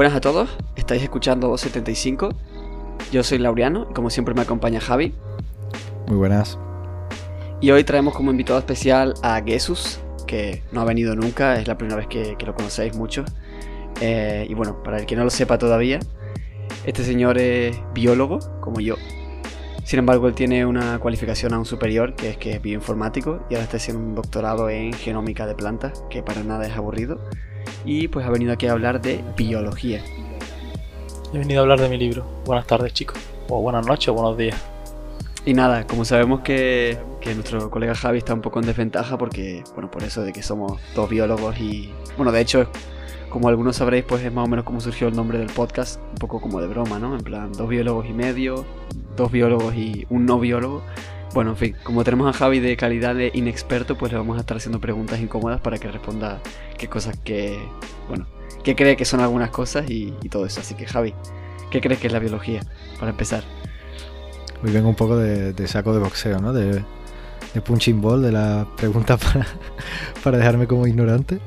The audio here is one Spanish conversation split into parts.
Buenas a todos, estáis escuchando 75. Yo soy Laureano y como siempre me acompaña Javi. Muy buenas. Y hoy traemos como invitado especial a Jesús, que no ha venido nunca, es la primera vez que, lo conocéis mucho. Eh, y bueno, para el que no lo sepa todavía, este señor es biólogo, como yo. Sin embargo, él tiene una cualificación aún superior, que es que es bioinformático, y ahora está haciendo un doctorado en genómica de plantas, que para nada es aburrido. Y pues ha venido aquí a hablar de biología. He venido a hablar de mi libro. Buenas tardes, chicos. O buenas noches o buenos días. Y nada, como sabemos que, que, nuestro colega Javi está un poco en desventaja porque, bueno, por eso de que somos dos biólogos y, bueno, de hecho, como algunos sabréis, pues es más o menos como surgió el nombre del podcast, un poco como de broma, ¿no? En plan, dos biólogos y medio, dos biólogos y un no biólogo. Bueno, en fin, como tenemos a Javi de calidad de inexperto, pues le vamos a estar haciendo preguntas incómodas para que responda qué cosas que, bueno, qué cree que son algunas cosas y, todo eso. Así que Javi, ¿qué crees que es la biología? Para empezar. Hoy vengo un poco de, saco de boxeo, ¿no? De, punching ball, de la pregunta para, para dejarme como ignorante.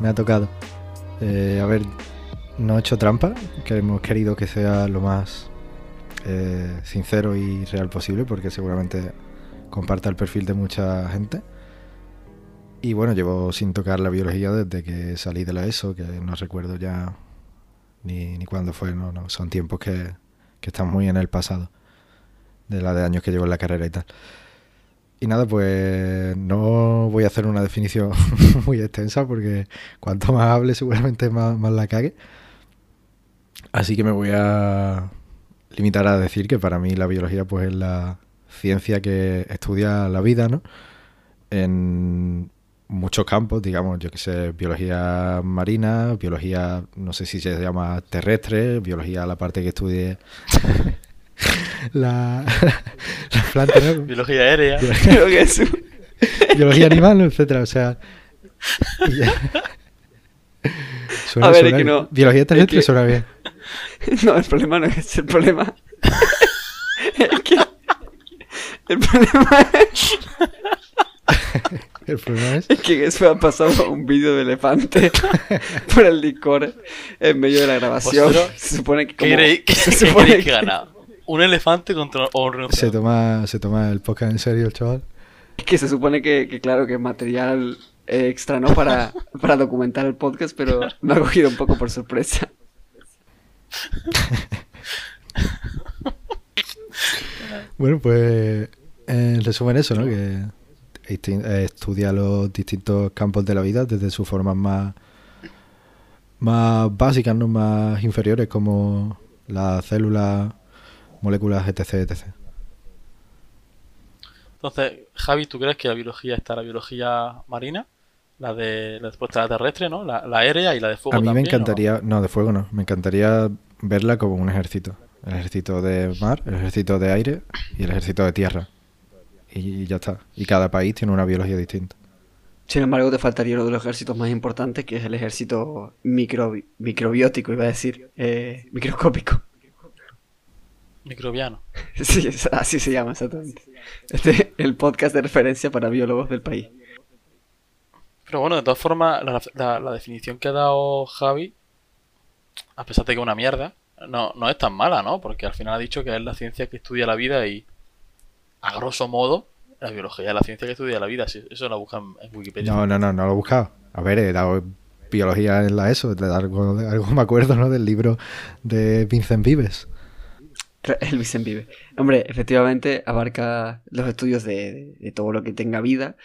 Me ha tocado. Eh, a ver, no he hecho trampa, que hemos querido que sea lo más eh, sincero y real posible, porque seguramente comparta el perfil de mucha gente. Y bueno, llevo sin tocar la biología desde que salí de la ESO, que no recuerdo ya ni, ni cuándo fue, no, no, son tiempos que, que están muy en el pasado de la de años que llevo en la carrera y tal. Y nada, pues no voy a hacer una definición muy extensa porque cuanto más hable seguramente más, más la cague. Así que me voy a limitar a decir que para mí la biología pues es la ciencia que estudia la vida, ¿no? En muchos campos, digamos, yo que sé, biología marina, biología, no sé si se llama terrestre, biología la parte que estudie la, la planta, Biología aérea. Biología, animal, etcétera. O sea. a ver, es que no. Biología terrestre que... suena bien. No, el problema no es el problema. es que. El problema es. El problema es... es que eso ha pasado un vídeo de elefante por el licor en medio de la grabación. Se supone que. Como... ¿Qué se supone que, que ganado? un elefante contra un. Se toma, se toma el podcast en serio, chaval. Es que se supone que, claro, que es material extra, ¿no? Para, para documentar el podcast, pero me ha cogido un poco por sorpresa. bueno, pues en resumen eso, ¿no? Que estudia los distintos campos de la vida desde sus formas más más básicas, no más inferiores como la célula moléculas, etc, etc. Entonces, Javi, ¿tú crees que la biología está la biología marina? La de la respuesta terrestre, ¿no? La, aérea y la de fuego. A mí me encantaría, ¿no? de fuego no, me encantaría verla como un ejército. El ejército de mar, el ejército de aire y el ejército de tierra. Y ya está. Y cada país tiene una biología distinta. Sin embargo, te faltaría uno de los ejércitos más importantes, que es el ejército microbiótico, iba a decir, eh, microscópico. Microbiano. Sí, así se llama exactamente. Este el podcast de referencia para biólogos del país. Pero bueno, de todas formas, la, definición que ha dado Javi, a pesar de que es una mierda, no, no es tan mala, ¿no? Porque al final ha dicho que es la ciencia que estudia la vida y, a grosso modo, la biología es la ciencia que estudia la vida. Eso lo buscan en Wikipedia. No, no, no, no lo he buscado. A ver, he dado biología en la ESO, algo, algo me acuerdo, ¿no? Del libro de Vincent Vives. El Vive. Hombre, efectivamente abarca los estudios de, todo lo que tenga vida.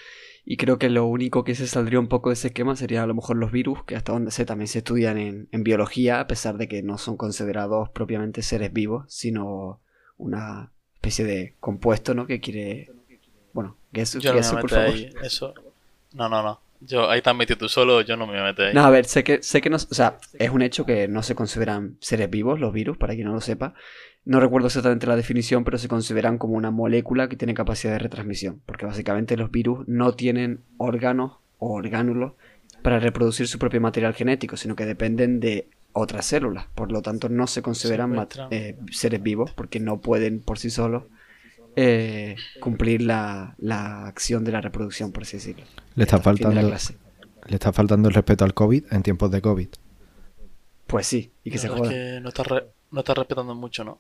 Y creo que lo único que se saldría un poco de ese esquema sería a lo mejor los virus, que hasta donde sé también se estudian en, biología, a pesar de que no son considerados propiamente seres vivos, sino una especie de compuesto, ¿no? Que quiere. Bueno, no me por favor. Ahí. Eso. No, no, no. Yo, ahí te has metido tú solo, yo no me voy a meter ahí. No, a ver, sé que, sé que no. O sea, es un hecho que no se consideran seres vivos los virus, para quien no lo sepa. No recuerdo exactamente la definición, pero se consideran como una molécula que tiene capacidad de retransmisión, porque básicamente los virus no tienen órganos o orgánulos para reproducir su propio material genético, sino que dependen de otras células. Por lo tanto, no se consideran eh, seres vivos porque no pueden por sí solos eh, cumplir la, acción de la reproducción, por así decirlo. Le está, faltando, le está faltando el respeto al COVID en tiempos de COVID. Pues sí, y que La se joda. es que no está, re- no está respetando mucho, ¿no?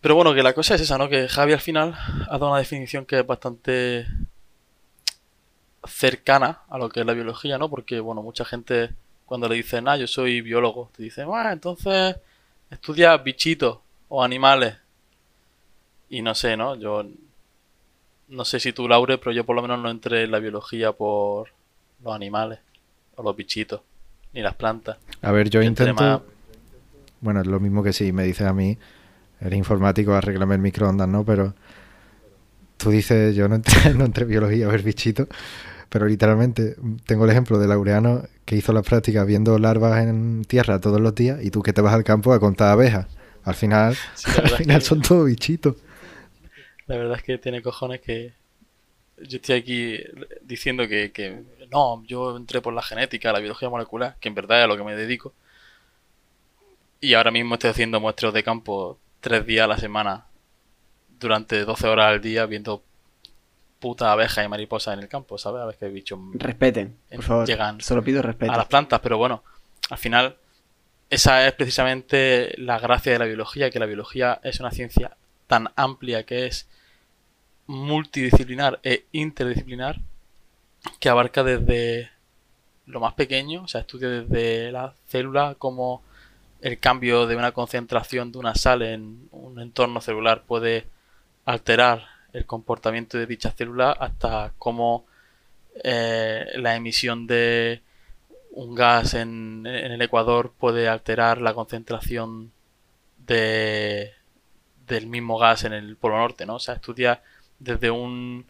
Pero bueno, que la cosa es esa, ¿no? Que Javi al final ha dado una definición que es bastante cercana a lo que es la biología, ¿no? Porque, bueno, mucha gente cuando le dicen, ah, yo soy biólogo, te dicen, ah, entonces estudia bichitos o animales. Y no sé, ¿no? Yo no sé si tú, Laure, pero yo por lo menos no entré en la biología por los animales o los bichitos, ni las plantas. A ver, yo intento. más- Bueno, es lo mismo que si me dices a mí, eres informático, arréglame el microondas, ¿no? Pero tú dices, yo no entré, no entré en biología a ver bichitos, pero literalmente tengo el ejemplo de Laureano que hizo las prácticas viendo larvas en tierra todos los días y tú que te vas al campo a contar abejas. Al final, Sí, al final son todos bichitos. La verdad es que tiene cojones que yo estoy aquí diciendo que, que no, yo entré por la genética, la biología molecular, que en verdad es a lo que me dedico. Y ahora mismo estoy haciendo muestreos de campo tres días a la semana durante 12 horas al día viendo putas abejas y mariposas en el campo, ¿sabes? A ver qué bichos Respeten, por favor. llegan Solo pido respeto. a las plantas, pero bueno, al final esa es precisamente la gracia de la biología, que la biología es una ciencia tan amplia que es multidisciplinar e interdisciplinar que abarca desde lo más pequeño, o sea, estudia desde la célula como el cambio de una concentración de una sal en un entorno celular puede alterar el comportamiento de dicha célula hasta cómo eh, la emisión de un gas en, en el ecuador puede alterar la concentración de, del mismo gas en el polo norte, ¿no? O sea, estudia desde un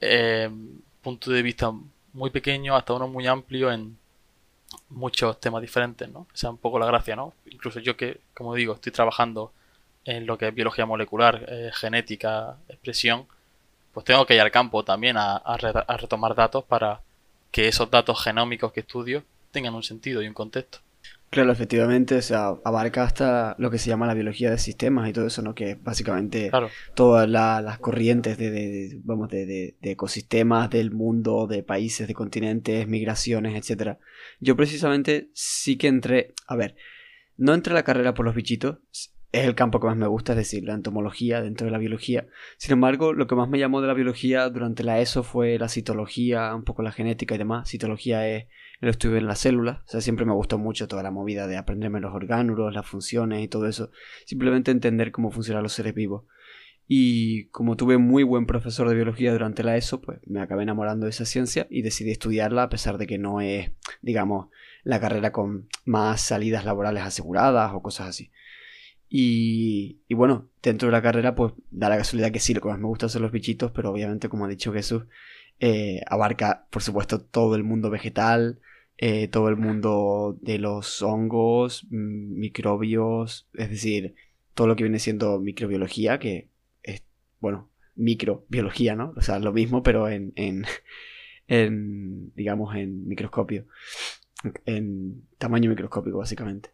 eh, punto de vista muy pequeño hasta uno muy amplio en muchos temas diferentes, ¿no? Esa es un poco la gracia, ¿no? Incluso yo que, como digo, estoy trabajando en lo que es biología molecular, eh, genética, expresión, pues tengo que ir al campo también a, a re- a retomar datos para que esos datos genómicos que estudio tengan un sentido y un contexto. Claro, efectivamente, o sea, abarca hasta lo que se llama la biología de sistemas y todo eso, ¿no? Que es básicamente Claro, todas la- las corrientes de, de- vamos, de, de- de ecosistemas del mundo, de países, de continentes, migraciones, etcétera. Yo precisamente sí que entré, a ver, no entré a la carrera por los bichitos, es el campo que más me gusta, es decir, la entomología dentro de la biología. Sin embargo, lo que más me llamó de la biología durante la ESO fue la citología, un poco la genética y demás. Citología es estudio de las células, o sea, siempre me gustó mucho toda la movida de aprenderme los orgánulos, las funciones y todo eso. Simplemente entender cómo funcionan los seres vivos. Y como tuve muy buen profesor de biología durante la ESO, pues me acabé enamorando de esa ciencia y decidí estudiarla a pesar de que no es, digamos, la carrera con más salidas laborales aseguradas o cosas así. Y, y bueno, dentro de la carrera, pues da la casualidad que sí, lo que más me gusta son los bichitos, pero obviamente, como ha dicho Jesús, eh, abarca, por supuesto, todo el mundo vegetal, eh, todo el mundo de los hongos, mm, microbios, es decir, todo lo que viene siendo microbiología, que es, bueno, microbiología, ¿no? O sea, lo mismo, pero en, en, digamos, en microscopio, en tamaño microscópico, básicamente.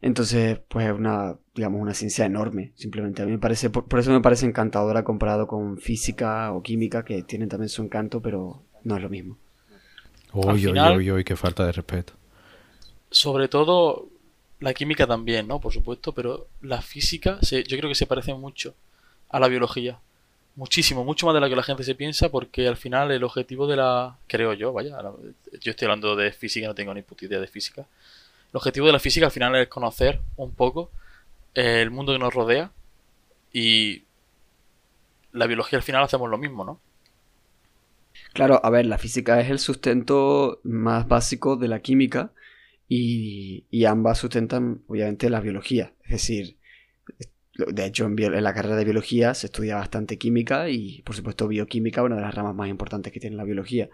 Entonces, pues es una, digamos, una ciencia enorme. Simplemente a mí me parece, por, por eso me parece encantadora comparado con física o química, que tienen también su encanto, pero no es lo mismo. Uy, uy, uy, uy, qué falta de respeto. sobre todo la química también, ¿no? Por supuesto, pero la física se- yo creo que se parece mucho a la biología. Muchísimo, mucho más de lo que la gente se piensa, porque al final el objetivo de la... Creo yo, vaya, yo estoy hablando de física, no tengo ni puta idea de física. El objetivo de la física al final es conocer un poco eh, el mundo que nos rodea y la biología al final hacemos lo mismo, ¿no? Claro, a ver, la física es el sustento más básico de la química y, ambas sustentan, obviamente, la biología. Es decir, de hecho, en, la carrera de biología se estudia bastante química y, por supuesto, bioquímica, una de las ramas más importantes que tiene la biología.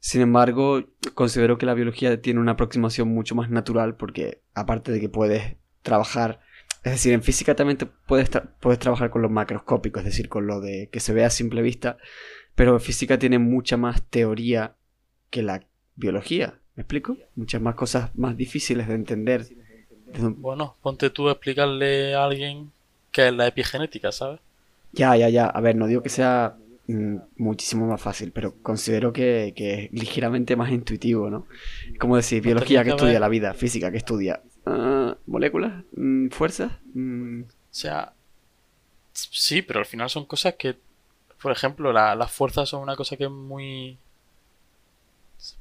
Sin embargo, considero que la biología tiene una aproximación mucho más natural porque, aparte de que puedes trabajar, es decir, en física también te puedes, puedes trabajar con lo macroscópico, es decir, con lo de que se ve a simple vista, pero física tiene mucha más teoría que la biología. ¿Me explico? Muchas más cosas más difíciles de entender. Bueno, ponte tú a explicarle a alguien qué es la epigenética, ¿sabes? Ya, ya, ya. A ver, no digo que sea mm, muchísimo más fácil, pero considero que, que es ligeramente más intuitivo, ¿no? Como decir, biología que estudia la vida, física que estudia ah, moléculas, mm, fuerzas. Mm. O sea, sí, pero al final son cosas que, por ejemplo, las fuerzas son una cosa que es muy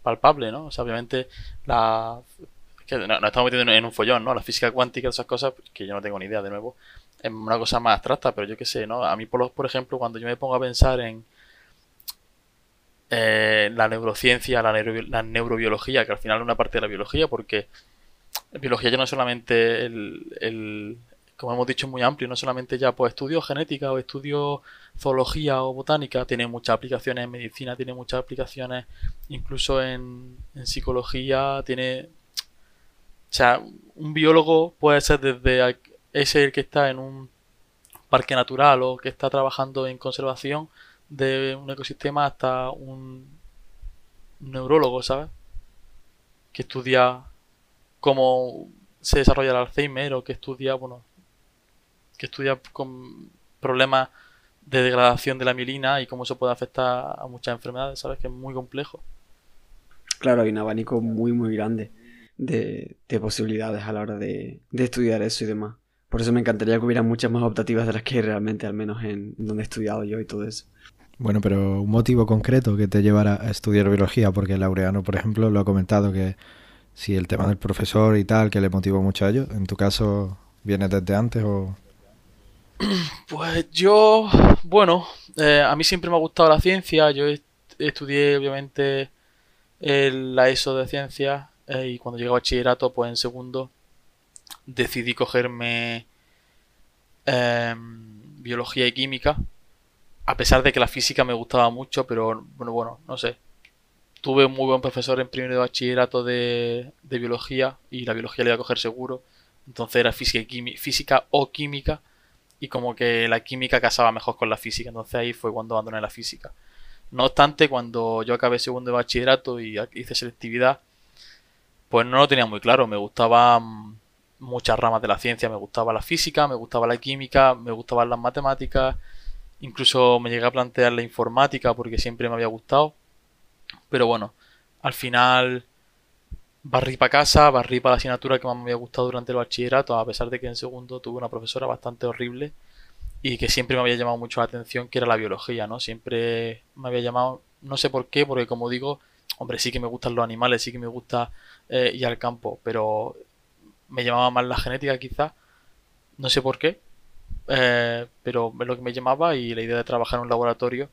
palpable, ¿no? O sea, obviamente la... Que nos estamos metiendo en un follón, ¿no? La física cuántica, esas cosas, que yo no tengo ni idea, de nuevo es una cosa más abstracta, pero yo qué sé, ¿no? A mí, por, por ejemplo, cuando yo me pongo a pensar en eh, la neurociencia, la, la, neurobiología, que al final es una parte de la biología, porque la biología ya no es solamente el, como hemos dicho, muy amplio, no solamente ya pues estudio genética o estudio zoología o botánica, tiene muchas aplicaciones en medicina, tiene muchas aplicaciones incluso en, psicología, tiene... O sea, un biólogo puede ser desde es el que está en un parque natural o que está trabajando en conservación de un ecosistema hasta un neurólogo, ¿sabes? Que estudia cómo se desarrolla el Alzheimer o que estudia, bueno, que estudia con problemas de degradación de la mielina y cómo eso puede afectar a muchas enfermedades, ¿sabes? Que es muy complejo. Claro, hay un abanico muy, muy grande de, posibilidades a la hora de estudiar eso y demás. Por eso me encantaría que hubiera muchas más optativas de las que hay realmente, al menos en donde he estudiado yo y todo eso. Bueno, pero un motivo concreto que te llevara a estudiar biología, porque Laureano, por ejemplo, lo ha comentado que si el tema del profesor y tal, que le motivó mucho a ello, ¿en tu caso viene desde antes o...? Pues yo, bueno, eh, a mí siempre me ha gustado la ciencia, yo estudié obviamente la ESO de ciencias eh, y cuando llegué a bachillerato, pues en segundo, decidí cogerme em, biología y química. A pesar de que la física me gustaba mucho, pero bueno, bueno, no sé. Tuve un muy buen profesor en primero de bachillerato de, biología y la biología le iba a coger seguro. Entonces era física, y física o química y como que la química casaba mejor con la física. Entonces ahí fue cuando abandoné la física. No obstante, cuando yo acabé segundo de bachillerato y hice selectividad, pues no lo tenía muy claro. Me gustaba muchas ramas de la ciencia. Me gustaba la física, me gustaba la química, me gustaban las matemáticas. Incluso me llegué a plantear la informática porque siempre me había gustado. Pero bueno, al final barrí para casa, barrí para la asignatura que más me había gustado durante el bachillerato, a pesar de que en segundo tuve una profesora bastante horrible y que siempre me había llamado mucho la atención, que era la biología, ¿no? Siempre me había llamado, no sé por qué, porque como digo, hombre, sí que me gustan los animales, sí que me gusta eh, ir al campo, pero me llamaba más la genética quizás, no sé por qué, eh, pero es lo que me llamaba y la idea de trabajar en un laboratorio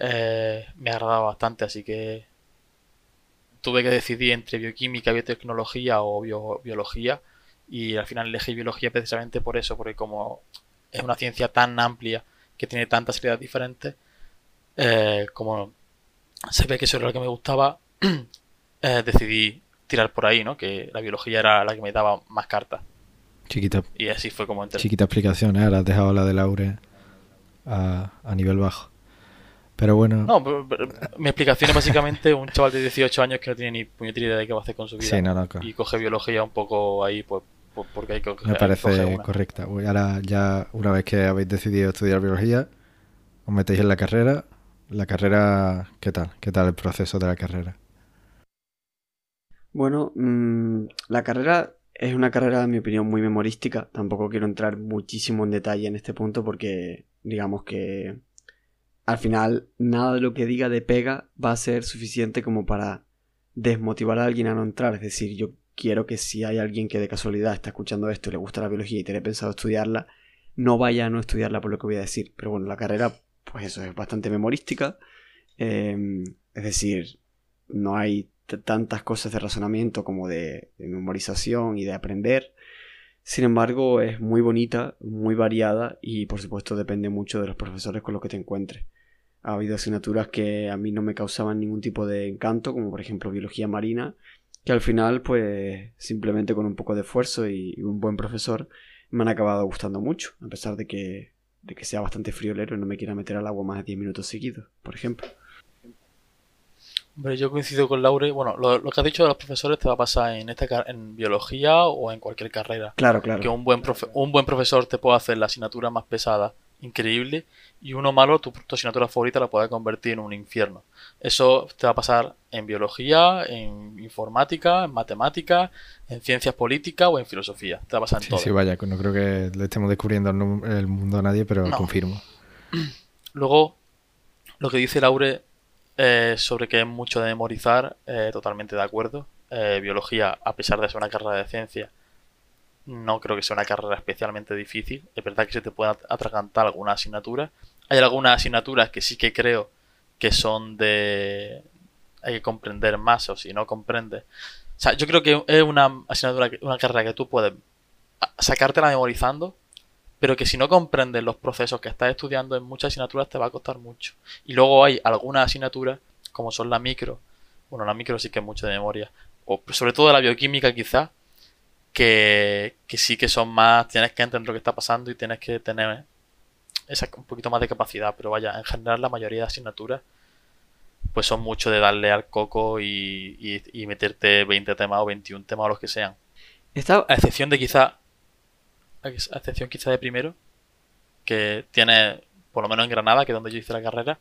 eh, me agradaba bastante, así que tuve que decidir entre bioquímica, biotecnología o biología y al final elegí biología precisamente por eso, porque como es una ciencia tan amplia que tiene tantas áreas diferentes, eh, como se ve que eso era lo que me gustaba, decidí tirar por ahí, ¿no? Que la biología era la que me daba más cartas. Chiquita. Y así fue como entré. Chiquita explicación, ¿eh? Ahora has dejado la de Laure a, nivel bajo. Pero bueno. No, mi explicación es básicamente un chaval de 18 años que no tiene ni puñetera idea de qué va a hacer con su vida. Sí, no, no, Y coge biología un poco ahí, pues, pues porque hay que Me parece correcta. Ahora, ya una vez que habéis decidido estudiar biología, os metéis en la carrera. La carrera, ¿qué tal? ¿Qué tal el proceso de la carrera? Bueno, mm, la carrera es una carrera, en mi opinión, muy memorística. Tampoco quiero entrar muchísimo en detalle en este punto porque, digamos que al final nada de lo que diga de pega va a ser suficiente como para desmotivar a alguien a no entrar. Es decir, yo quiero que si hay alguien que de casualidad está escuchando esto y le gusta la biología y tiene pensado estudiarla, no vaya a no estudiarla por lo que voy a decir. Pero bueno, la carrera, pues eso, es bastante memorística. Em, es decir, no hay tantas cosas de razonamiento como de, memorización y de aprender. Sin embargo, es muy bonita, muy variada y por supuesto depende mucho de los profesores con los que te encuentres. Ha habido asignaturas que a mí no me causaban ningún tipo de encanto, como por ejemplo biología marina, que al final, pues simplemente con un poco de esfuerzo y un buen profesor, me han acabado gustando mucho, a pesar de que, de que sea bastante friolero y no me quiera meter al agua más de 10 minutos seguidos, por ejemplo. Hombre, yo coincido con Laure. Bueno, lo, que has dicho de los profesores te va a pasar en esta en biología o en cualquier carrera. Claro, claro. Que un buen, un buen profesor te puede hacer la asignatura más pesada increíble y uno malo, tu, asignatura favorita la puede convertir en un infierno. Eso te va a pasar en biología, en informática, en matemática, en ciencias políticas o en filosofía. Te va a pasar en todo. Sí, vaya, no creo que le estemos descubriendo el mundo a nadie, pero confirmo. Luego, lo que dice Laure eh, sobre que es mucho de memorizar, eh, totalmente de acuerdo. Eh, biología, a pesar de ser una carrera de ciencia, no creo que sea una carrera especialmente difícil. Es verdad que se te puede atragantar alguna asignatura. Hay algunas asignaturas que sí que creo que son de... Hay que comprender más o si no comprendes. O sea, yo creo que es una asignatura, una carrera que tú puedes sacártela memorizando, pero que si no comprendes los procesos que estás estudiando en muchas asignaturas te va a costar mucho. Y luego hay algunas asignaturas, como son la micro, bueno, la micro sí que es mucho de memoria, o sobre todo la bioquímica quizás, que, sí que son más, tienes que entender lo que está pasando y tienes que tener esa, un poquito más de capacidad, pero vaya, en general la mayoría de asignaturas pues son mucho de darle al coco y, y, meterte 20 temas o 21 temas o los que sean. A excepción de quizá, a excepción quizá de primero, que tiene, por lo menos en Granada, que es donde yo hice la carrera,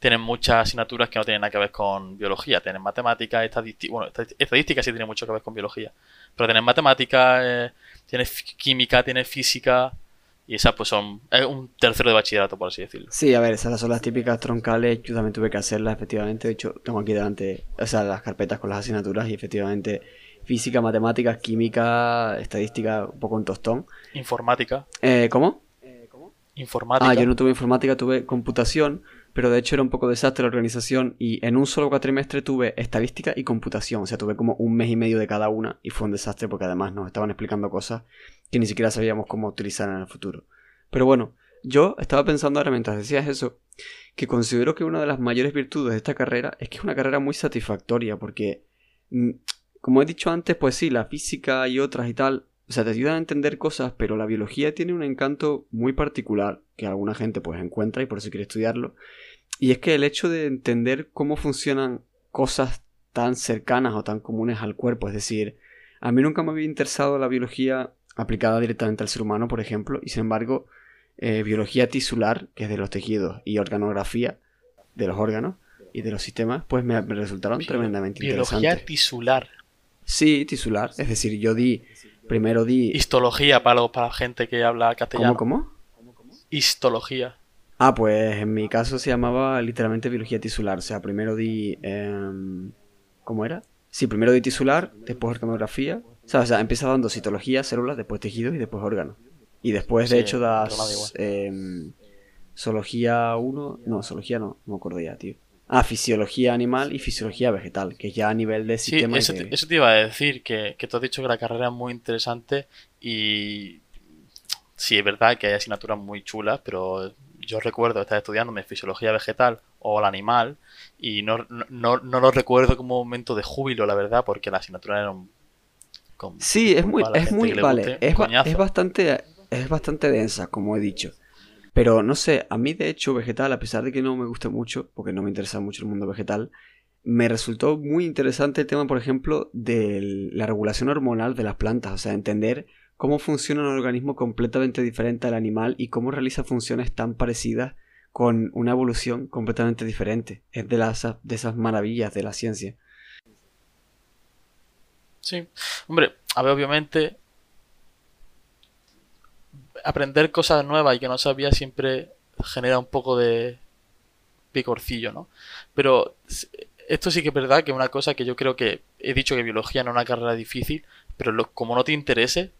tienen muchas asignaturas que no tienen nada que ver con biología. Tienen matemáticas, estadística. Bueno, estadística sí tiene mucho que ver con biología. Pero tienen matemáticas, eh, tiene química, tiene física. Y esas pues son es un tercero de bachillerato, por así decirlo. Sí, a ver, esas son las típicas troncales. Yo también tuve que hacerlas, efectivamente. De hecho, tengo aquí delante, o sea, las carpetas con las asignaturas y efectivamente física, matemáticas, química, estadística, un poco en tostón. Informática. Eh, ¿Cómo? Informática. Ah, yo no tuve informática, tuve computación pero de hecho era un poco desastre la organización y en un solo cuatrimestre tuve estadística y computación, o sea, tuve como un mes y medio de cada una y fue un desastre porque además nos estaban explicando cosas que ni siquiera sabíamos cómo utilizar en el futuro. Pero bueno, yo estaba pensando ahora mientras decías eso, que considero que una de las mayores virtudes de esta carrera es que es una carrera muy satisfactoria porque, mm, como he dicho antes, pues sí, la física y otras y tal, o sea, te ayudan a entender cosas, pero la biología tiene un encanto muy particular que alguna gente pues encuentra y por eso quiere estudiarlo. Y es que el hecho de entender cómo funcionan cosas tan cercanas o tan comunes al cuerpo, es decir, a mí nunca me había interesado la biología aplicada directamente al ser humano, por ejemplo, y sin embargo, eh, biología tisular, que es de los tejidos, y organografía de los órganos y de los sistemas, pues me, resultaron tremendamente interesantes. Biología tisular. Sí, tisular. Es decir, yo di Primero di. Histología para, para la gente que habla castellano. ¿Cómo, cómo? Histología. Ah, pues en mi caso se llamaba literalmente biología tisular. O sea, primero di. Em, ¿Cómo era? Sí, primero di tisular, después organografía. O sea, o sea, empieza dando citología, células, después tejidos y después órganos. Y después, de hecho, das. Eh, zoología 1. No, zoología no, no me acuerdo ya, tío. Ah, fisiología animal y fisiología vegetal, que ya a nivel de sistema. Sí, eso, te, iba a decir, que, que tú has dicho que la carrera es muy interesante y sí, es verdad que hay asignaturas muy chulas, pero yo recuerdo estar estudiándome fisiología vegetal o el animal y no, no, no lo recuerdo como un momento de júbilo, la verdad, porque la asignatura era un... sí, es muy, es muy, vale, es, es, bastante, es bastante densa, como he dicho. Pero no sé, a mí de hecho vegetal, a pesar de que no me gusta mucho, porque no me interesa mucho el mundo vegetal, me resultó muy interesante el tema, por ejemplo, de la regulación hormonal de las plantas, o sea, entender cómo funciona un organismo completamente diferente al animal y cómo realiza funciones tan parecidas con una evolución completamente diferente. Es de, las, de esas maravillas de la ciencia. Sí, hombre, a ver, obviamente aprender cosas nuevas y que no sabía siempre genera un poco de picorcillo, ¿no? Pero esto sí que es verdad que una cosa que yo creo que he dicho que biología no es una carrera difícil, pero como no te interese,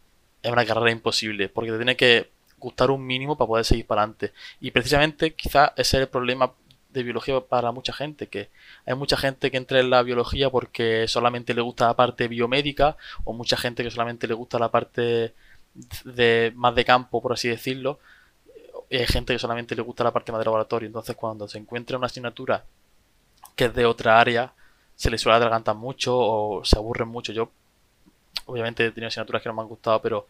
es una carrera imposible, porque te tiene que gustar un mínimo para poder seguir para adelante. Y precisamente quizás ese es el problema de biología para mucha gente, que hay mucha gente que entra en la biología porque solamente le gusta la parte biomédica, o mucha gente que solamente le gusta la parte de más de campo, por así decirlo. Y hay gente que solamente le gusta la parte más de laboratorio. Entonces, cuando se encuentra una asignatura que es de otra área, se le suele atragantar mucho o se aburren mucho. Yo, obviamente, he tenido asignaturas que no me han gustado, pero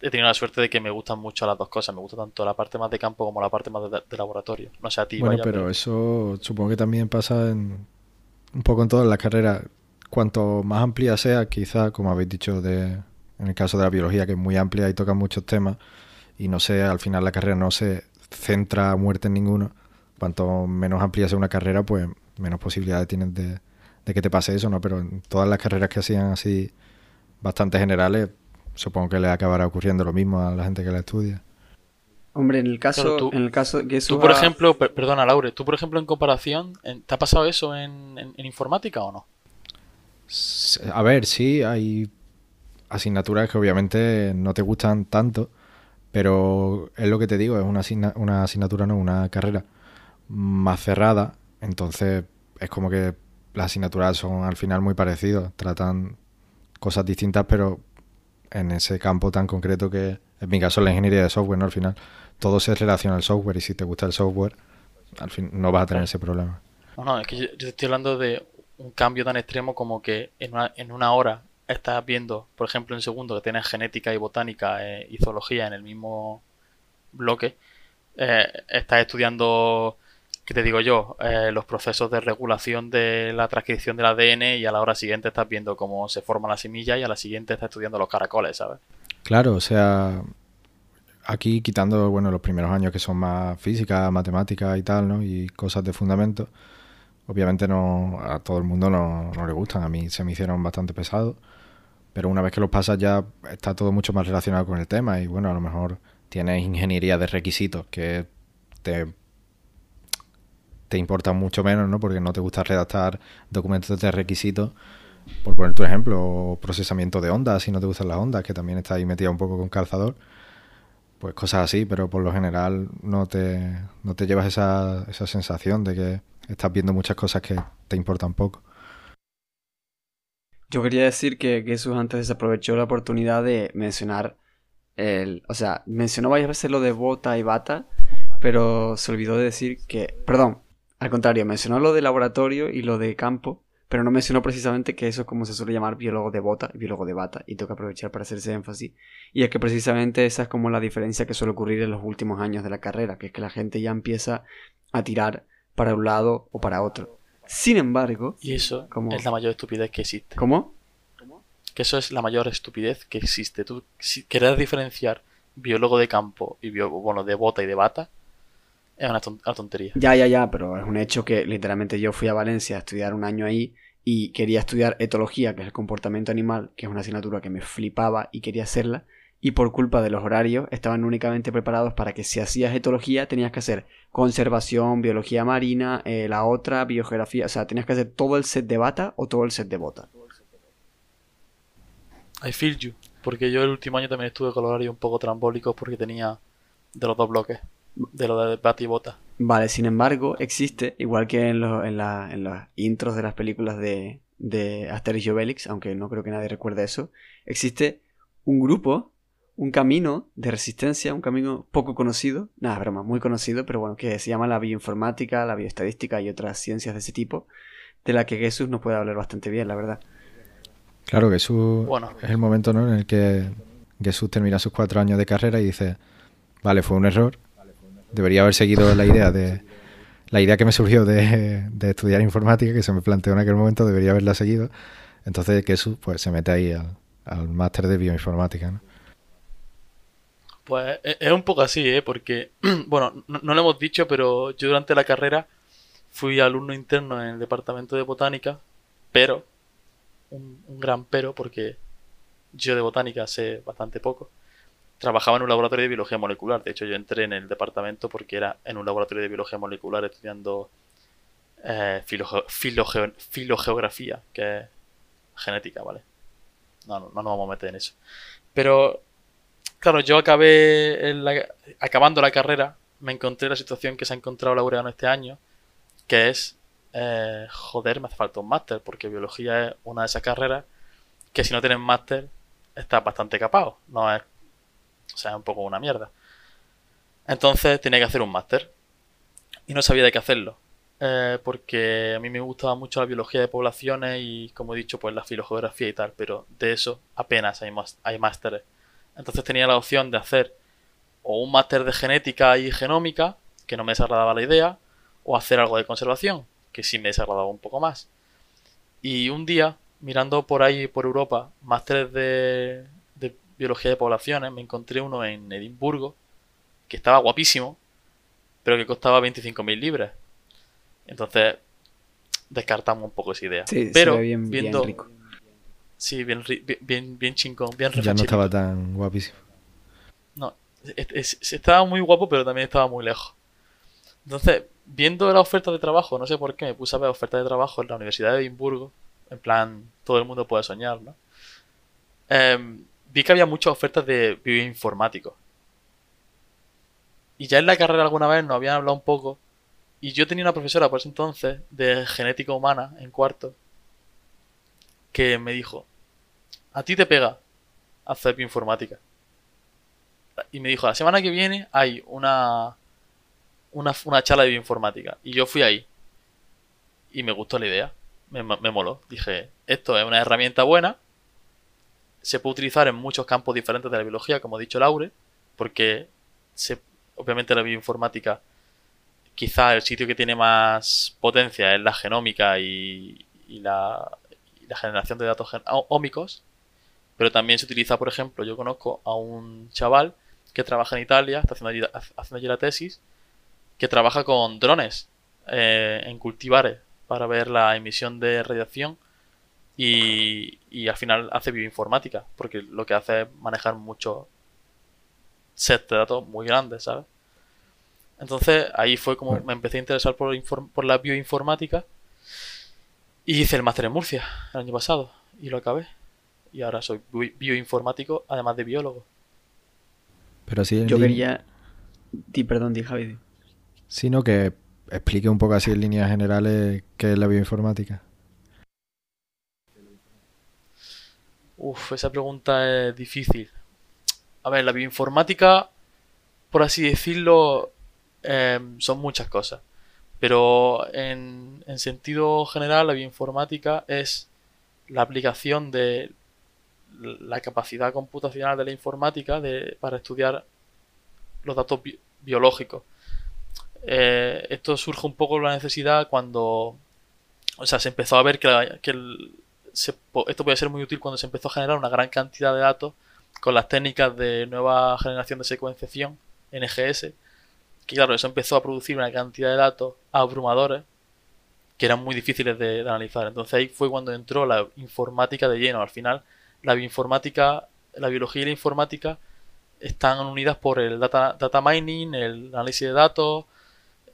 he tenido la suerte de que me gustan mucho las dos cosas. Me gusta tanto la parte más de campo como la parte más de, laboratorio. No sé a ti. Bueno, pero, eso supongo que también pasa en, un poco en todas las carreras. Cuanto más amplia sea, quizá, como habéis dicho, de, en el caso de la biología, que es muy amplia y toca muchos temas, y no sé, al final la carrera no se centra a muerte en ninguno, cuanto menos amplia sea una carrera, pues menos posibilidades tienes de, de que te pase eso, ¿no? Pero en todas las carreras que hacían así bastante generales, supongo que le acabará ocurriendo lo mismo a la gente que la estudia. Hombre, en el caso, Claro, tú- en el caso que eso Tú, por ejemplo, per- perdona, Laure, tú, por ejemplo, en comparación, ¿te ha pasado eso en, en- en informática o no? A ver, sí, hay asignaturas que obviamente no te gustan tanto, pero es lo que te digo, es una, asigna- una asignatura, no, una carrera más cerrada, entonces es como que las asignaturas son al final muy parecidas, tratan cosas distintas, pero en ese campo tan concreto que en mi caso la ingeniería de software, ¿no? Al final todo se relaciona al software y si te gusta el software, al fin no vas a tener ese problema. No, no, es que yo, estoy hablando de un cambio tan extremo como que en una, en una hora estás viendo, por ejemplo, en segundo que tienes genética y botánica eh, y zoología en el mismo bloque, eh, estás estudiando, ¿qué te digo yo? Eh, los procesos de regulación de la transcripción del ADN y a la hora siguiente estás viendo cómo se forma la semilla y a la siguiente estás estudiando los caracoles, ¿sabes? Claro, o sea, aquí quitando, bueno, los primeros años que son más física, matemática y tal, ¿no? Y cosas de fundamento, obviamente no a todo el mundo no, no le gustan, a mí se me hicieron bastante pesados, pero una vez que los pasas ya está todo mucho más relacionado con el tema y bueno, a lo mejor tienes ingeniería de requisitos que te te importa mucho menos, ¿no? Porque no te gusta redactar documentos de requisitos por poner tu ejemplo, o procesamiento de ondas, si no te gustan las ondas, que también está ahí metida un poco con calzador, pues cosas así, pero por lo general no te, no te llevas esa, esa sensación de que estás viendo muchas cosas que te importan poco. Yo quería decir que Jesús antes desaprovechó la oportunidad de mencionar el, o sea, mencionó varias veces lo de bota y bata, pero se olvidó de decir que, perdón, al contrario, mencionó lo de laboratorio y lo de campo, pero no mencionó precisamente que eso es como se suele llamar biólogo de bota y biólogo de bata, y tengo que aprovechar para hacer ese énfasis. Y es que precisamente esa es como la diferencia que suele ocurrir en los últimos años de la carrera, que es que la gente ya empieza a tirar para un lado o para otro. Sin embargo, Y eso es la mayor estupidez que existe. ¿cómo? Que eso es la mayor estupidez que existe. Tú, si querer diferenciar biólogo de campo y bio- bueno, de bota y de bata, es una, ton- una tontería. Ya, ya, ya, pero es un hecho que literalmente yo fui a Valencia a estudiar un año ahí y quería estudiar etología, que es el comportamiento animal, que es una asignatura que me flipaba y quería hacerla, y por culpa de los horarios estaban únicamente preparados para que si hacías etología tenías que hacer conservación, biología marina, eh, la otra, biogeografía, o sea, tenías que hacer todo el set de bata o todo el set de bota. I feel you. Porque yo el último año también estuve con los horarios un poco trambólicos porque tenía de los dos bloques. De lo de bata y bota. Vale, sin embargo, existe, igual que en, los en, la- en los intros de las películas de, de Asterix y Obelix, aunque no creo que nadie recuerde eso, existe un grupo, un camino de resistencia, un camino poco conocido, nada, broma, muy conocido, pero bueno, que se llama la bioinformática, la bioestadística y otras ciencias de ese tipo, de la que Jesús nos puede hablar bastante bien, la verdad. Claro, Jesús Bueno. es el momento ¿no? en el que Jesús termina sus cuatro años de carrera y dice, vale, fue un error, debería haber seguido la idea de la idea que me surgió de, de estudiar informática, que se me planteó en aquel momento, debería haberla seguido. Entonces Jesús pues se mete ahí al, al máster de bioinformática. ¿no? Pues e- es un poco así, ¿eh? Porque, bueno, no, lo hemos dicho, pero yo durante la carrera fui alumno interno en el departamento de botánica, pero, un, gran pero, porque yo de botánica sé bastante poco. Trabajaba en un laboratorio de biología molecular. De hecho, yo entré en el departamento porque era en un laboratorio de biología molecular estudiando eh, filoge- filoge- filogeografía, que es genética, ¿vale? No, no, no nos vamos a meter en eso. Pero Yo acabé la- acabando la carrera, me encontré la situación que se ha encontrado Laureano este año, que es, eh, joder, me hace falta un máster, porque biología es una de esas carreras que si no tienes máster estás bastante capado, no es, o sea, es un poco una mierda. Entonces tenía que hacer un máster y no sabía de qué hacerlo, eh, porque a mí me gustaba mucho la biología de poblaciones y, como he dicho, pues la filogeografía y tal, pero de eso apenas hay, más, hay másteres. Entonces tenía la opción de hacer o un máster de genética y genómica, que no me desagradaba la idea, o hacer algo de conservación, que sí me desagradaba un poco más. Y un día, mirando por ahí, por Europa, másteres de, de biología de poblaciones, me encontré uno en Edimburgo, que estaba guapísimo, pero que costaba 25.000 libras. Entonces, descartamos un poco esa idea. Sí, pero bien, viendo, rico. Sí, bien, bien, bien, chingón, bien Ya no estaba tan guapísimo. No, es- es- es- estaba muy guapo, pero también estaba muy lejos. Entonces, viendo la oferta de trabajo, no sé por qué me puse a ver ofertas de trabajo en la Universidad de Edimburgo. En plan, todo el mundo puede soñar, ¿no? Em, vi que había muchas ofertas de bioinformático. Y ya en la carrera alguna vez nos habían hablado un poco. Y yo tenía una profesora por ese entonces de genética humana en cuarto que me dijo: A ti te pega hacer bioinformática y me dijo, la semana que viene hay una, una, una charla de bioinformática. Y yo fui ahí. Y me gustó la idea. Me, me moló. Dije, esto es una herramienta buena. Se puede utilizar en muchos campos diferentes de la biología, como ha dicho Laure. Porque obviamente la bioinformática, quizá el sitio que tiene más potencia es la genómica y, y la, y la generación de datos ómicos. Pero también se utiliza, por ejemplo, yo conozco a un chaval que trabaja en Italia, está haciendo allí, haciendo allí la tesis, que trabaja con drones eh, en cultivares para ver la emisión de radiación y, y al final hace bioinformática, porque lo que hace es manejar muchos sets de datos muy grandes, ¿sabes? Entonces ahí fue como me empecé a interesar por, por la bioinformática y hice el máster en Murcia el año pasado y lo acabé. Y ahora soy bi- bioinformático, además de biólogo. Pero sí, en Yo quería. Di, perdón, di Javi. sino que explique un poco así en líneas generales qué es la bioinformática. Uf, esa pregunta es difícil. A ver, la bioinformática, por así decirlo, em, son muchas cosas. Pero en, en sentido general, la bioinformática es la aplicación de la capacidad computacional de la informática de- para estudiar los datos bi- biológicos. Eh, esto surge un poco la necesidad cuando, o sea, se empezó a ver que, la- que el- se esto podía ser muy útil cuando se empezó a generar una gran cantidad de datos con las técnicas de nueva generación de secuenciación, NGS, que claro, eso empezó a producir una cantidad de datos abrumadores que eran muy difíciles de, analizar. Entonces ahí fue cuando entró la informática de lleno. Al final, la bioinformática, la biología y la informática están unidas por el data, data mining, el análisis de datos,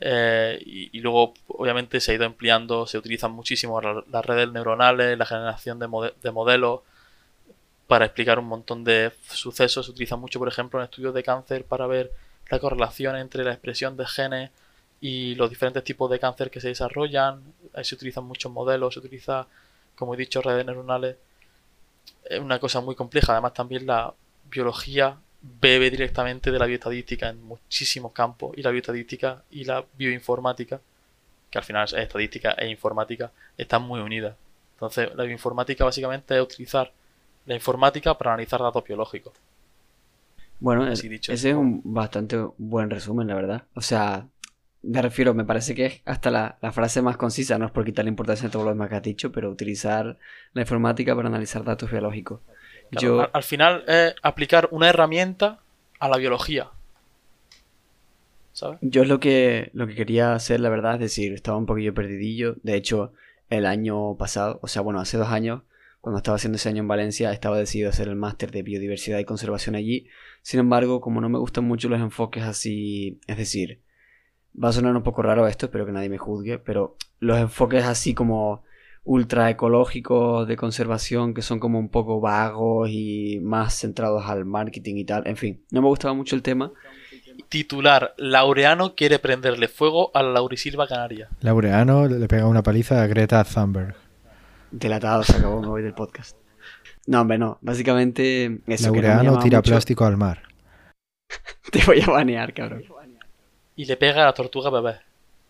eh, y, luego obviamente se ha ido ampliando, se utilizan muchísimo la- las redes neuronales, la generación de, de modelos para explicar un montón de sucesos. Se utiliza mucho, por ejemplo, en estudios de cáncer para ver la correlación entre la expresión de genes y los diferentes tipos de cáncer que se desarrollan. Ahí se utilizan muchos modelos, se utiliza, como he dicho, redes neuronales. Es una cosa muy compleja. Además, también la biología bebe directamente de la bioestadística en muchísimos campos. Y la bioestadística y la bioinformática, que al final es estadística e informática, están muy unidas. Entonces, la bioinformática básicamente es utilizar la informática para analizar datos biológicos. Bueno, Así es- dicho. ese es un bastante buen resumen, la verdad. O sea, me refiero, me parece que es hasta la, la frase más concisa, no es por quitarle importancia a todo lo demás que has dicho, pero utilizar la informática para analizar datos biológicos. Claro, Yo, al, al final es aplicar una herramienta a la biología. ¿Sabes? yo es lo que, lo que quería hacer, la verdad, es decir, estaba un poquillo perdidillo. De hecho, el año pasado, o sea, bueno, hace dos años, cuando estaba haciendo ese año en Valencia, estaba decidido a hacer el máster de biodiversidad y conservación allí. Sin embargo, como no me gustan mucho los enfoques así, es decir, va a sonar un poco raro esto, espero que nadie me juzgue, pero los enfoques así como ultra ecológicos de conservación que son como un poco vagos y más centrados al marketing y tal, en fin, no me gustaba mucho el tema. Titular: Laureano quiere prenderle fuego a la Laurisilva Canaria. Laureano le pega una paliza a Greta Thunberg. Delatado, se acabó, me voy del podcast. No, hombre, no, básicamente eso que no tira mucho. plástico al mar. Te voy a banear, cabrón. Y le pega a la tortuga bebé.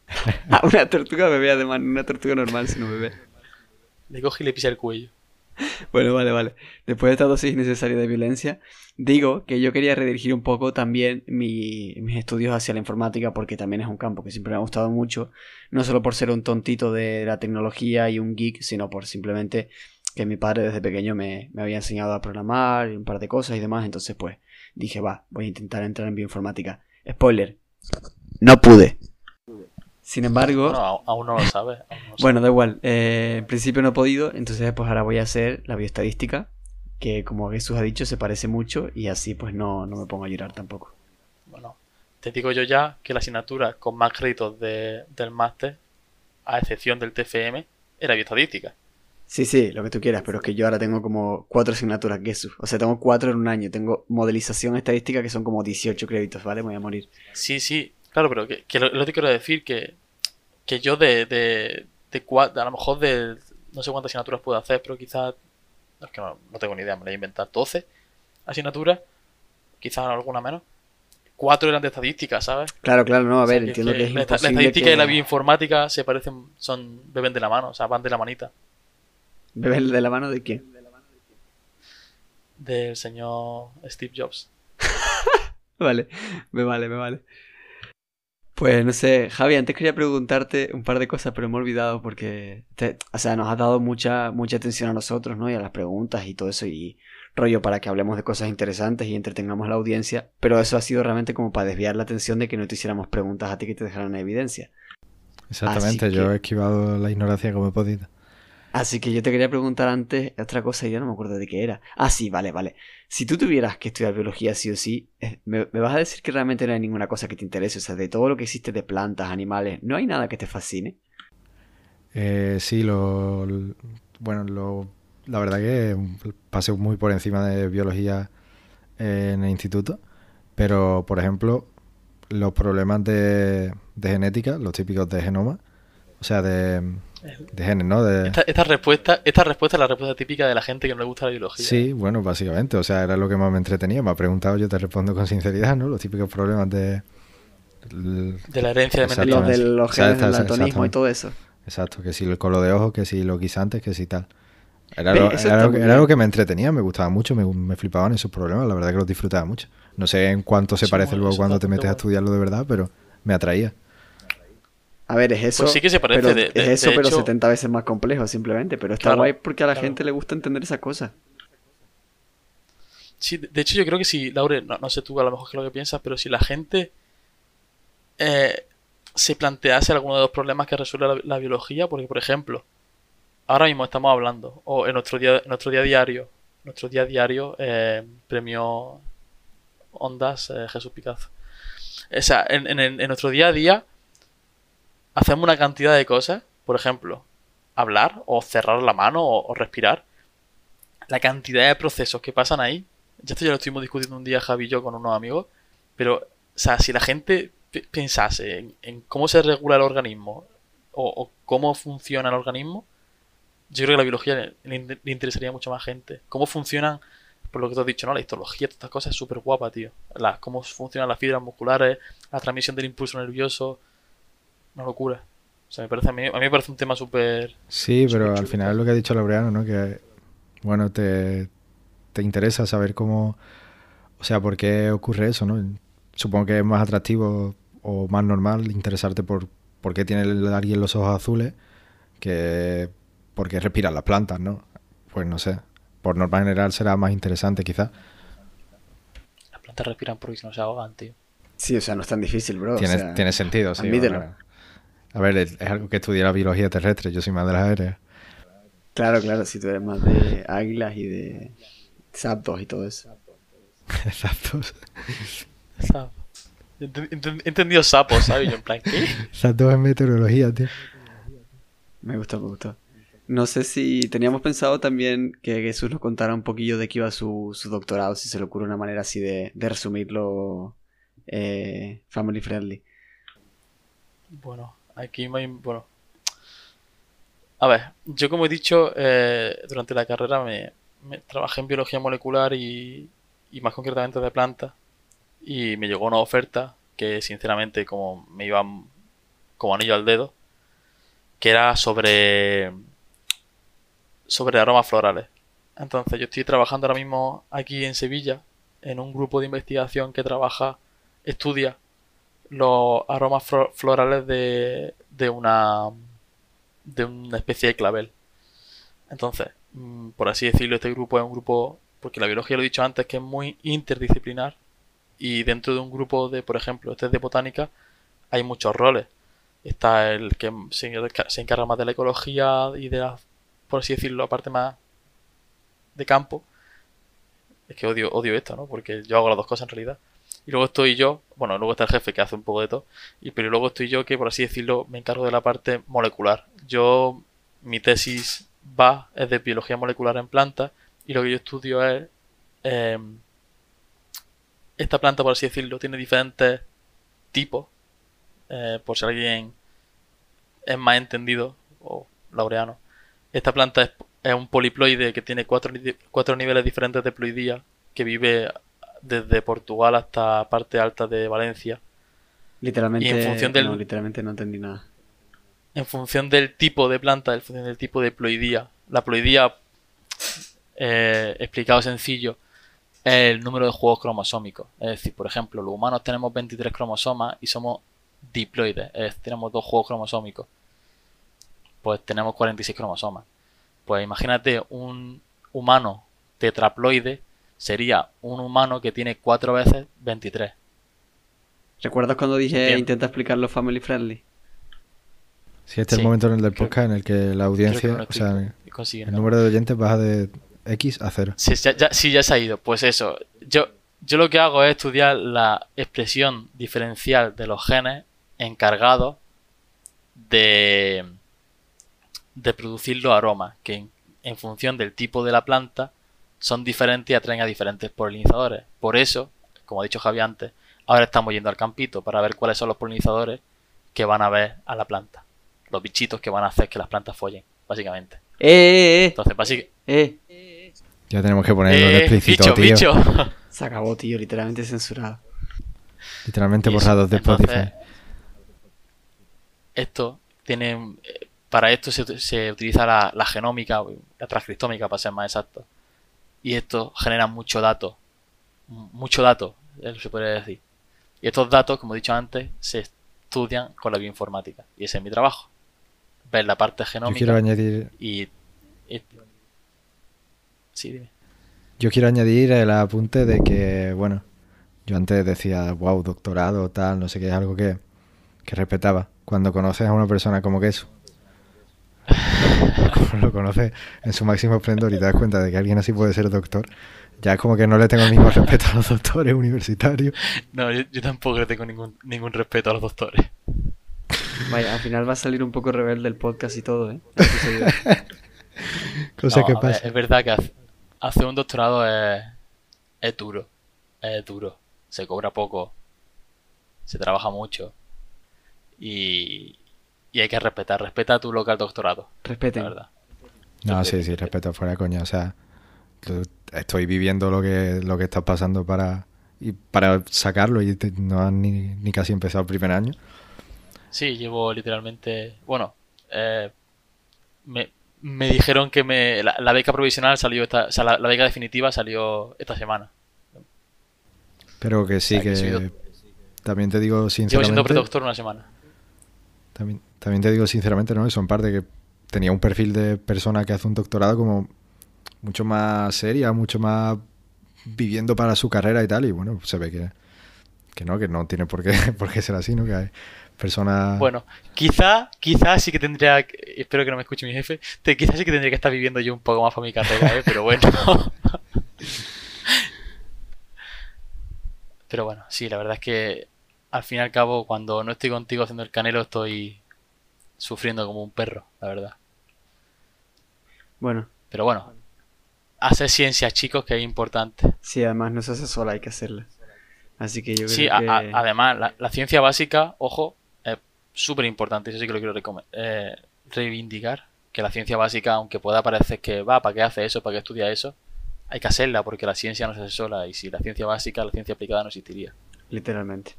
Ah, una tortuga bebé, además, una tortuga normal, sino bebé. Le coge y le pisa el cuello. Bueno, vale, vale. Después de esta dosis innecesaria de violencia, digo que yo quería redirigir un poco también mi- mis estudios hacia la informática porque también es un campo que siempre me ha gustado mucho, no solo por ser un tontito de la tecnología y un geek, sino por simplemente que mi padre desde pequeño me, me había enseñado a programar y un par de cosas y demás, entonces pues dije, va, voy a intentar entrar en bioinformática. Spoiler, no pude. Sin embargo, Bueno, aún- no lo sabes. no lo bueno, da igual. eh, en principio no he podido, entonces pues ahora voy a hacer la bioestadística, que como Jesús ha dicho se parece mucho y así pues no, no me pongo a llorar tampoco. Bueno, te digo yo ya que la asignatura con más créditos de- del máster, a excepción del TFM, era bioestadística. Sí, sí, lo que tú quieras, pero es que yo ahora tengo como cuatro asignaturas Jesús. O sea, tengo cuatro en un año. Tengo modelización estadística que son como 18 créditos, ¿vale? Me voy a morir. Sí, sí, claro, pero que, que lo, lo que quiero decir que, que yo de, de, de a lo mejor de no sé cuántas asignaturas puedo hacer, pero quizás, es que no, no tengo ni idea, me voy a inventar 12 asignaturas, quizás alguna menos. Cuatro eran de estadística, ¿sabes? Claro, claro, no, a O sea, ver, entiendo que, es la, imposible estadística que y la bioinformática se parecen, son, beben de la mano, o sea, van de la manita ¿Beber de la mano de quién? del señor Steve Jobs. Vale, me vale, me vale. Pues no sé, Javi, antes quería preguntarte un par de cosas, pero me he olvidado porque, te- o sea, nos has dado mucha, mucha atención a nosotros, ¿no? Y a las preguntas y todo eso y rollo para que hablemos de cosas interesantes y entretengamos a la audiencia, pero eso ha sido realmente como para desviar la atención de que no te hiciéramos preguntas a ti que te dejaran en evidencia. Exactamente, Así yo que- he esquivado la ignorancia como he podido. Así que yo te quería preguntar antes otra cosa y ya no me acuerdo de qué era. Ah, sí, vale, vale. Si tú tuvieras que estudiar biología sí o sí, eh, ¿me, vas a decir que realmente no hay ninguna cosa que te interese? O sea, de todo lo que existe de plantas, animales, ¿no hay nada que te fascine? Eh, sí, lo, l- bueno, lo, la verdad que pasé muy por encima de biología en el instituto, pero por ejemplo, los problemas de, de genética, los típicos de genoma, o sea, de, de genes, ¿no? De, Esta, esta respuesta, esta respuesta es la respuesta típica de la gente que no le gusta la biología. Sí, bueno, básicamente, o sea, era lo que más me entretenía. Me ha preguntado, yo te respondo con sinceridad, ¿no? Los típicos problemas de... De la herencia de mentalidad. de los genes del daltonismo y todo eso. Exacto, que si el color de ojos, que si los guisantes, que si tal. Era, lo, era lo que, muy era bien. lo que me entretenía, me gustaba mucho, me, me flipaban esos problemas, la verdad que los disfrutaba mucho. No sé en cuánto se Sí, parece bueno, luego cuando te metes a estudiarlo de verdad, pero me atraía. A ver, es eso. Pues sí que se parece, pero de- de- es eso, de pero hecho- 70 veces más complejo, simplemente. Pero está Claro, guay porque a la claro. gente le gusta entender esas cosas. Sí, de hecho yo creo que si, Laure, no, no sé tú a lo mejor qué es lo que piensas, pero si la gente eh, se plantease alguno de los problemas que resuelve la, la biología, porque por ejemplo, ahora mismo estamos hablando, o en nuestro día, nuestro día diario, nuestro día diario, eh, premio Ondas eh, Jesús Picazo. O sea, en, en- en nuestro día a día hacemos una cantidad de cosas, por ejemplo, hablar o cerrar la mano o, respirar. La cantidad de procesos que pasan ahí, ya esto ya lo estuvimos discutiendo un día Javi y yo con unos amigos, pero, o sea, si la gente pe- pensase en, cómo se regula el organismo o, cómo funciona el organismo, yo creo que la biología le, le in- le interesaría a más gente. Cómo funcionan, por lo que tú has dicho, ¿no? La histología, todas estas cosas es súper guapa, tío. La, cómo funcionan las fibras musculares, la transmisión del impulso nervioso, una locura. O sea, me parece, a, mí, a mí me parece un tema súper... Sí, pero al final es lo que ha dicho Laureano, ¿no? Que, bueno, te, te interesa saber cómo, o sea, por qué ocurre eso, ¿no? Supongo que es más atractivo o más normal interesarte por por qué tiene el- alguien los ojos azules que por qué respiran las plantas, ¿no? Pues no sé. Por norma general será más interesante quizás. Las plantas respiran porque si no se ahogan, tío. Sí, o sea, no es tan difícil, bro. o Tiene, sea, tiene sentido, sí. admítelo. bueno. A ver, es, es algo que estudia la biología terrestre, yo soy más de las aéreas. Claro, claro, si tú eres más de águilas y de sapos y todo eso. Exacto. Sapo. Ent- ent- He entendido sapos, ¿sabes? Yo en plan, ¿qué? Exacto es meteorología, tío. Me gustó, me gustó. No sé si teníamos pensado también que Jesús nos contara un poquillo de qué iba su, su doctorado, si se le ocurre una manera así de, de resumirlo eh, family friendly. Bueno, aquí me... Bueno. A ver, yo como he dicho, eh, durante la carrera me, trabajé en biología molecular y, y más concretamente de plantas. Y me llegó una oferta que sinceramente como me iba como anillo al dedo, que era sobre sobre aromas florales. Entonces yo estoy trabajando ahora mismo aquí en Sevilla en un grupo de investigación que trabaja, estudia los aromas florales de, de una de una especie de clavel. Entonces, mm, por así decirlo, este grupo es un grupo, porque la biología lo he dicho antes, que es muy interdisciplinar y dentro de un grupo de, por ejemplo, este es de botánica, hay muchos roles. Está el que se encarga más de la ecología y de la, por así decirlo, la parte más de campo. Es que odio, odio esto, ¿no? Porque yo hago las dos cosas en realidad. Y luego estoy yo, bueno, luego está el jefe que hace un poco de todo, y pero luego estoy yo que, por así decirlo, me encargo de la parte molecular. Yo, mi tesis va, es de biología molecular en plantas, y lo que yo estudio es, em, esta planta, por así decirlo, tiene diferentes tipos, eh, por si alguien es más entendido, o laureano. Esta planta es, es un poliploide que tiene cuatro, cuatro niveles diferentes de ploidía, que vive desde Portugal hasta parte alta de Valencia. Literalmente, Y en función del- no, literalmente no entendí nada. En función del tipo de planta, en función del tipo de ploidía. La ploidía, eh, explicado sencillo, es el número de juegos cromosómicos. Es decir, por ejemplo, los humanos tenemos 23 cromosomas y somos diploides, es decir, tenemos dos juegos cromosómicos. Pues tenemos 46 cromosomas. Pues imagínate un humano tetraploide sería un humano que tiene 4 veces 23. ¿Recuerdas cuando dije Bien. intenta explicarlo family friendly? Si este es Sí. el momento en el del podcast en el que la que audiencia, o sea, el número de oyentes baja de X a cero. Sí, ya, ya- sí, ya se ha ido. Pues eso. Yo, yo lo que hago es estudiar la expresión diferencial de los genes encargados de, de producir los aromas, que en, en función del tipo de la planta son diferentes y atraen a diferentes polinizadores. Por eso, como ha dicho Javi antes, ahora estamos yendo al campito para ver cuáles son los polinizadores que van a ver a la planta. Los bichitos que van a hacer que las plantas follen, básicamente. ¡Eh, eh, Entonces, básicamente... eh! eh! Ya tenemos que ponerlo en Eh, explícito, bicho, tío. bicho. Se acabó, tío, literalmente censurado. Literalmente eso, borrados de entonces, Spotify. Esto tiene. eh, Para esto se, se utiliza la, la genómica, la transcriptómica para ser más exacto. Y esto genera mucho dato. Mucho dato, se puede decir. Y estos datos, como he dicho antes, se estudian con la bioinformática. Y ese es mi trabajo. Ver la parte Yo genómica quiero añadir, y, y- Sí, dime. yo quiero añadir el apunte de que, bueno, yo antes decía, wow, doctorado, tal, no sé qué, es algo que, que respetaba. Cuando conoces a una persona como queso, lo conoces en su máximo esplendor y te das cuenta de que alguien así puede ser doctor, ya es como que no le tengo el mismo respeto a los doctores universitarios. No, yo, yo tampoco le tengo ningún, ningún respeto a los doctores. Vaya, al final va a salir un poco rebelde el podcast y todo, ¿eh? Cosa No, que ver, pasa. es verdad que hace- hacer un doctorado es, es duro. Es duro. Se cobra poco. Se trabaja mucho. Y, y hay que respetar. Respeta tu local doctorado. La Respeten. verdad. No, sí, sí, respeto fuera coña. O sea, estoy viviendo lo que, lo que está pasando para, y para sacarlo y te- no han ni, ni casi empezado el primer año. Sí, llevo literalmente. Bueno, eh, me, me dijeron que me, la, la beca provisional salió esta. O sea, la, la beca definitiva salió esta semana. Pero que sí, O sea, que que también te digo Llevo siendo sinceramente, predoctor una semana. también, también te digo sinceramente, ¿no? Eso en parte que tenía un perfil de persona que hace un doctorado como mucho más seria, mucho más viviendo para su carrera y tal, y bueno, se ve que, que no, que no tiene por qué, por qué ser así, ¿no? Que hay personas... Bueno, quizá, quizá sí que tendría, espero que no me escuche mi jefe, te, quizá sí que tendría que estar viviendo yo un poco más para mi carrera, ¿eh? pero bueno. Pero bueno, sí, la verdad es que al fin y al cabo, cuando no estoy contigo haciendo el canelo, estoy sufriendo como un perro, la verdad. Bueno, Pero bueno, hacer ciencia, chicos, que es importante. sí, además no se hace sola, hay que hacerla. Así que yo creo Sí, a- que... a- además, la, la ciencia básica, ojo, es súper importante, eso sí que lo quiero eh, reivindicar, que la ciencia básica, aunque pueda parecer que va, ¿para qué hace eso? ¿Para qué estudia eso? Hay que hacerla porque la ciencia no se hace sola y si la ciencia básica, la ciencia aplicada no existiría. Literalmente.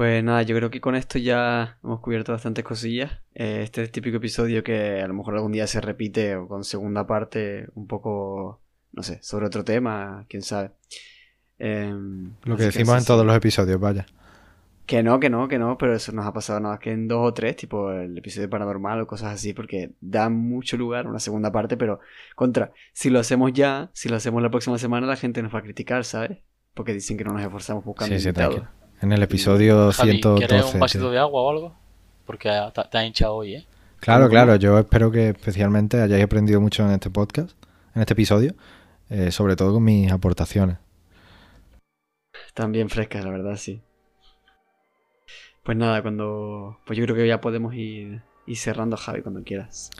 Pues nada, yo creo que con esto ya hemos cubierto bastantes cosillas. Eh, este es el típico episodio que a lo mejor algún día se repite o con segunda parte un poco, no sé, sobre otro tema, quién sabe. Em, Lo que decimos en todos los episodios, vaya. Que no, que no, que no, pero eso nos ha pasado nada más que en dos o tres, tipo el episodio paranormal o cosas así, porque da mucho lugar a una segunda parte, pero contra, si lo hacemos ya, si lo hacemos la próxima semana, la gente nos va a criticar, ¿sabes? Porque dicen que no nos esforzamos buscando Sí, invitados. En el episodio Javi, 112. ¿quieres un tío. vasito de agua o algo? Porque te, te has hinchado hoy, ¿eh? Claro, ¿Cómo, claro. Yo espero que especialmente hayáis aprendido mucho en este podcast, en este episodio, eh, sobre todo con mis aportaciones. Están bien frescas, la verdad, sí. Pues nada, cuando. Pues yo creo que ya podemos ir, ir cerrando, Javi, cuando quieras.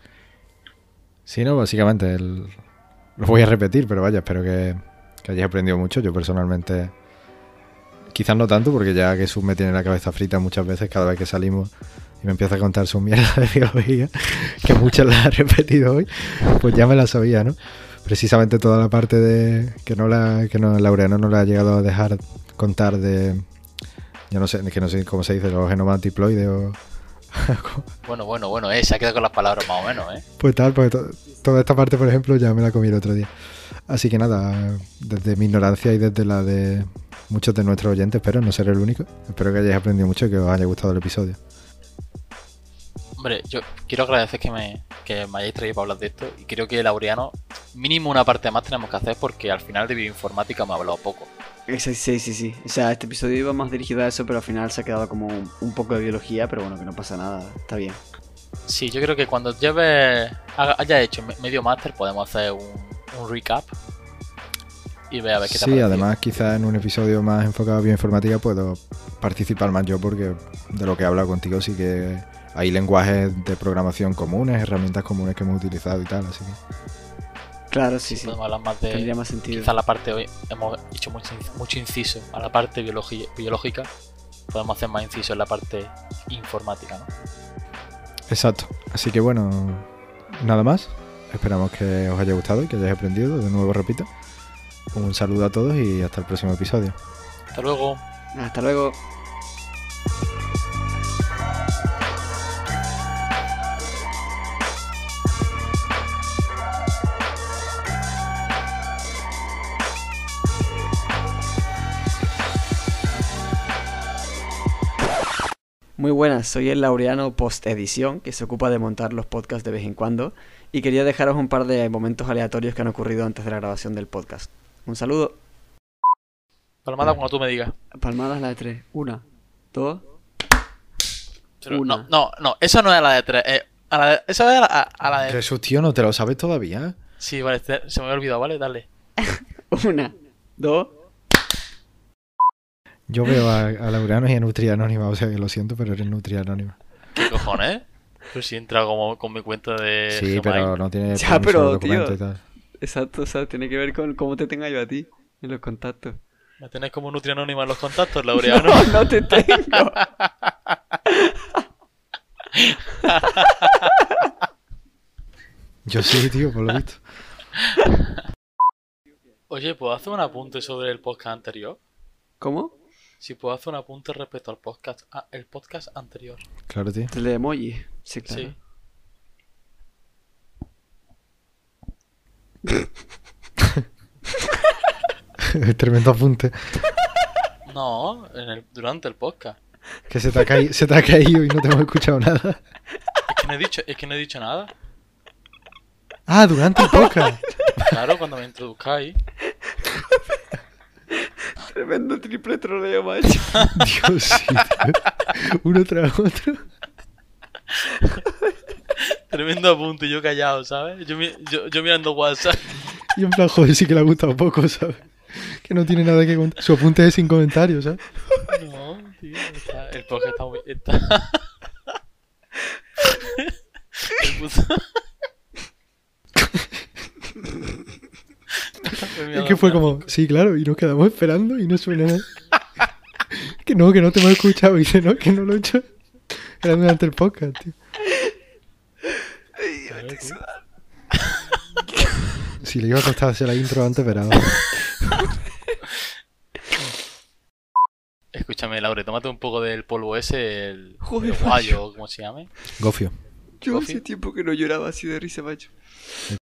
Sí, no, básicamente el- lo voy a repetir, pero vaya, espero que, que hayáis aprendido mucho. Yo personalmente, quizás no tanto, porque ya Jesús me tiene la cabeza frita muchas veces cada vez que salimos y me empieza a contar su mierda de biología, que muchas las ha repetido hoy, pues ya me la sabía, ¿no? Precisamente toda la parte de que no la que no Laureano no la ha llegado a dejar contar de yo no sé, que no sé cómo se dice, los genomas diploides o Bueno, bueno, bueno, eh, se ha quedado con las palabras más o menos, ¿eh? Pues tal, to- toda esta parte, por ejemplo, ya me la comí el otro día. Así que nada, desde mi ignorancia y desde la de muchos de nuestros oyentes, espero no ser el único. Espero que hayáis aprendido mucho y que os haya gustado el episodio. Hombre, yo quiero agradecer que me, que me hayáis traído para hablar de esto y creo que Laureano, mínimo una parte más tenemos que hacer porque al final de bioinformática me ha hablado poco. Sí, sí, sí, sí. O sea, este episodio iba más dirigido a eso, pero al final se ha quedado como un, un poco de biología, pero bueno, que no pasa nada, está bien. Sí, yo creo que cuando lleves, haga- haya hecho me- medio máster podemos hacer un, un recap y ver a ver qué te Sí, además quizás en un episodio más enfocado a bioinformática puedo participar más yo porque de lo que he hablado contigo sí que hay lenguajes de programación comunes, herramientas comunes que hemos utilizado y tal, así que... Claro, sí, sí. Podemos hablar más de... Tendría más sentido. Quizás la parte hoy hemos hecho mucho, mucho inciso a la parte biológica. Podemos hacer más inciso en la parte informática, ¿no? Exacto. Así que bueno, nada más. Esperamos que os haya gustado y que hayáis aprendido. De nuevo repito. Un saludo a todos y hasta el próximo episodio. Hasta luego. Hasta luego. Muy buenas, soy el Laureano Post Edición, que se ocupa de montar los podcasts de vez en cuando, y quería dejaros un par de momentos aleatorios que han ocurrido antes de la grabación del podcast. Un saludo. Palmada cuando tú me digas. Palmadas la de tres. Una, dos. Pero Una. No, no, no, eso no es la de tres. eh, a la de- eso es a, a- a la de. Jesús, tío, ¿no te lo sabes todavía? Sí, vale, te- se me había olvidado, ¿vale? Dale. Una, dos. Yo veo a, a Laureano y a Nutria Anónima, o sea que lo siento, pero eres Nutria Anónima. ¿Qué cojones? Pues si entra como con mi cuenta de. Sí, Gmail. pero no tiene Ya, pero, tío. y tal. Exacto, o sea, tiene que ver con cómo te tenga yo a ti en los contactos. ¿Me tenés como Nutria Anónima en los contactos, Laureano? No, no te tengo. Yo sí, tío, por lo visto. Oye, ¿puedo hacer un apunte sobre el podcast anterior? ¿Cómo? Si puedo hacer un apunte respecto al podcast, ah, el podcast anterior. Claro, tío. El de emoji. Sí, claro. Sí. Tremendo apunte. No, en el, durante el podcast. Que se te, ha caído, se te ha caído y no te hemos escuchado nada. Es que no he dicho, es que no he dicho nada. Ah, durante el podcast. Claro, cuando me introduzcáis. Tremendo triple troleo, macho. Dios, sí, tío. Uno tras otro. Tremendo apunte, yo callado, ¿sabes? Yo, yo, yo mirando WhatsApp. Y en plan, joder, sí que le ha gustado poco, ¿sabes? Que no tiene nada que contar. Su apunte es sin comentarios, ¿sabes? No, tío, está- el podcast está muy. Está... Es que fue como, sí, claro, y nos quedamos esperando y no suena nada. Que no, que no te hemos escuchado. Y dice, no, que no lo he hecho. Era durante el podcast, tío. Si le iba a costar hacer la intro antes, pero ahora. Escúchame, Laure, tómate un poco del polvo ese, el, Joder, el guayo, ¿cómo se llame? Gofio. Yo Coffee. hace tiempo que no lloraba así de risa, macho.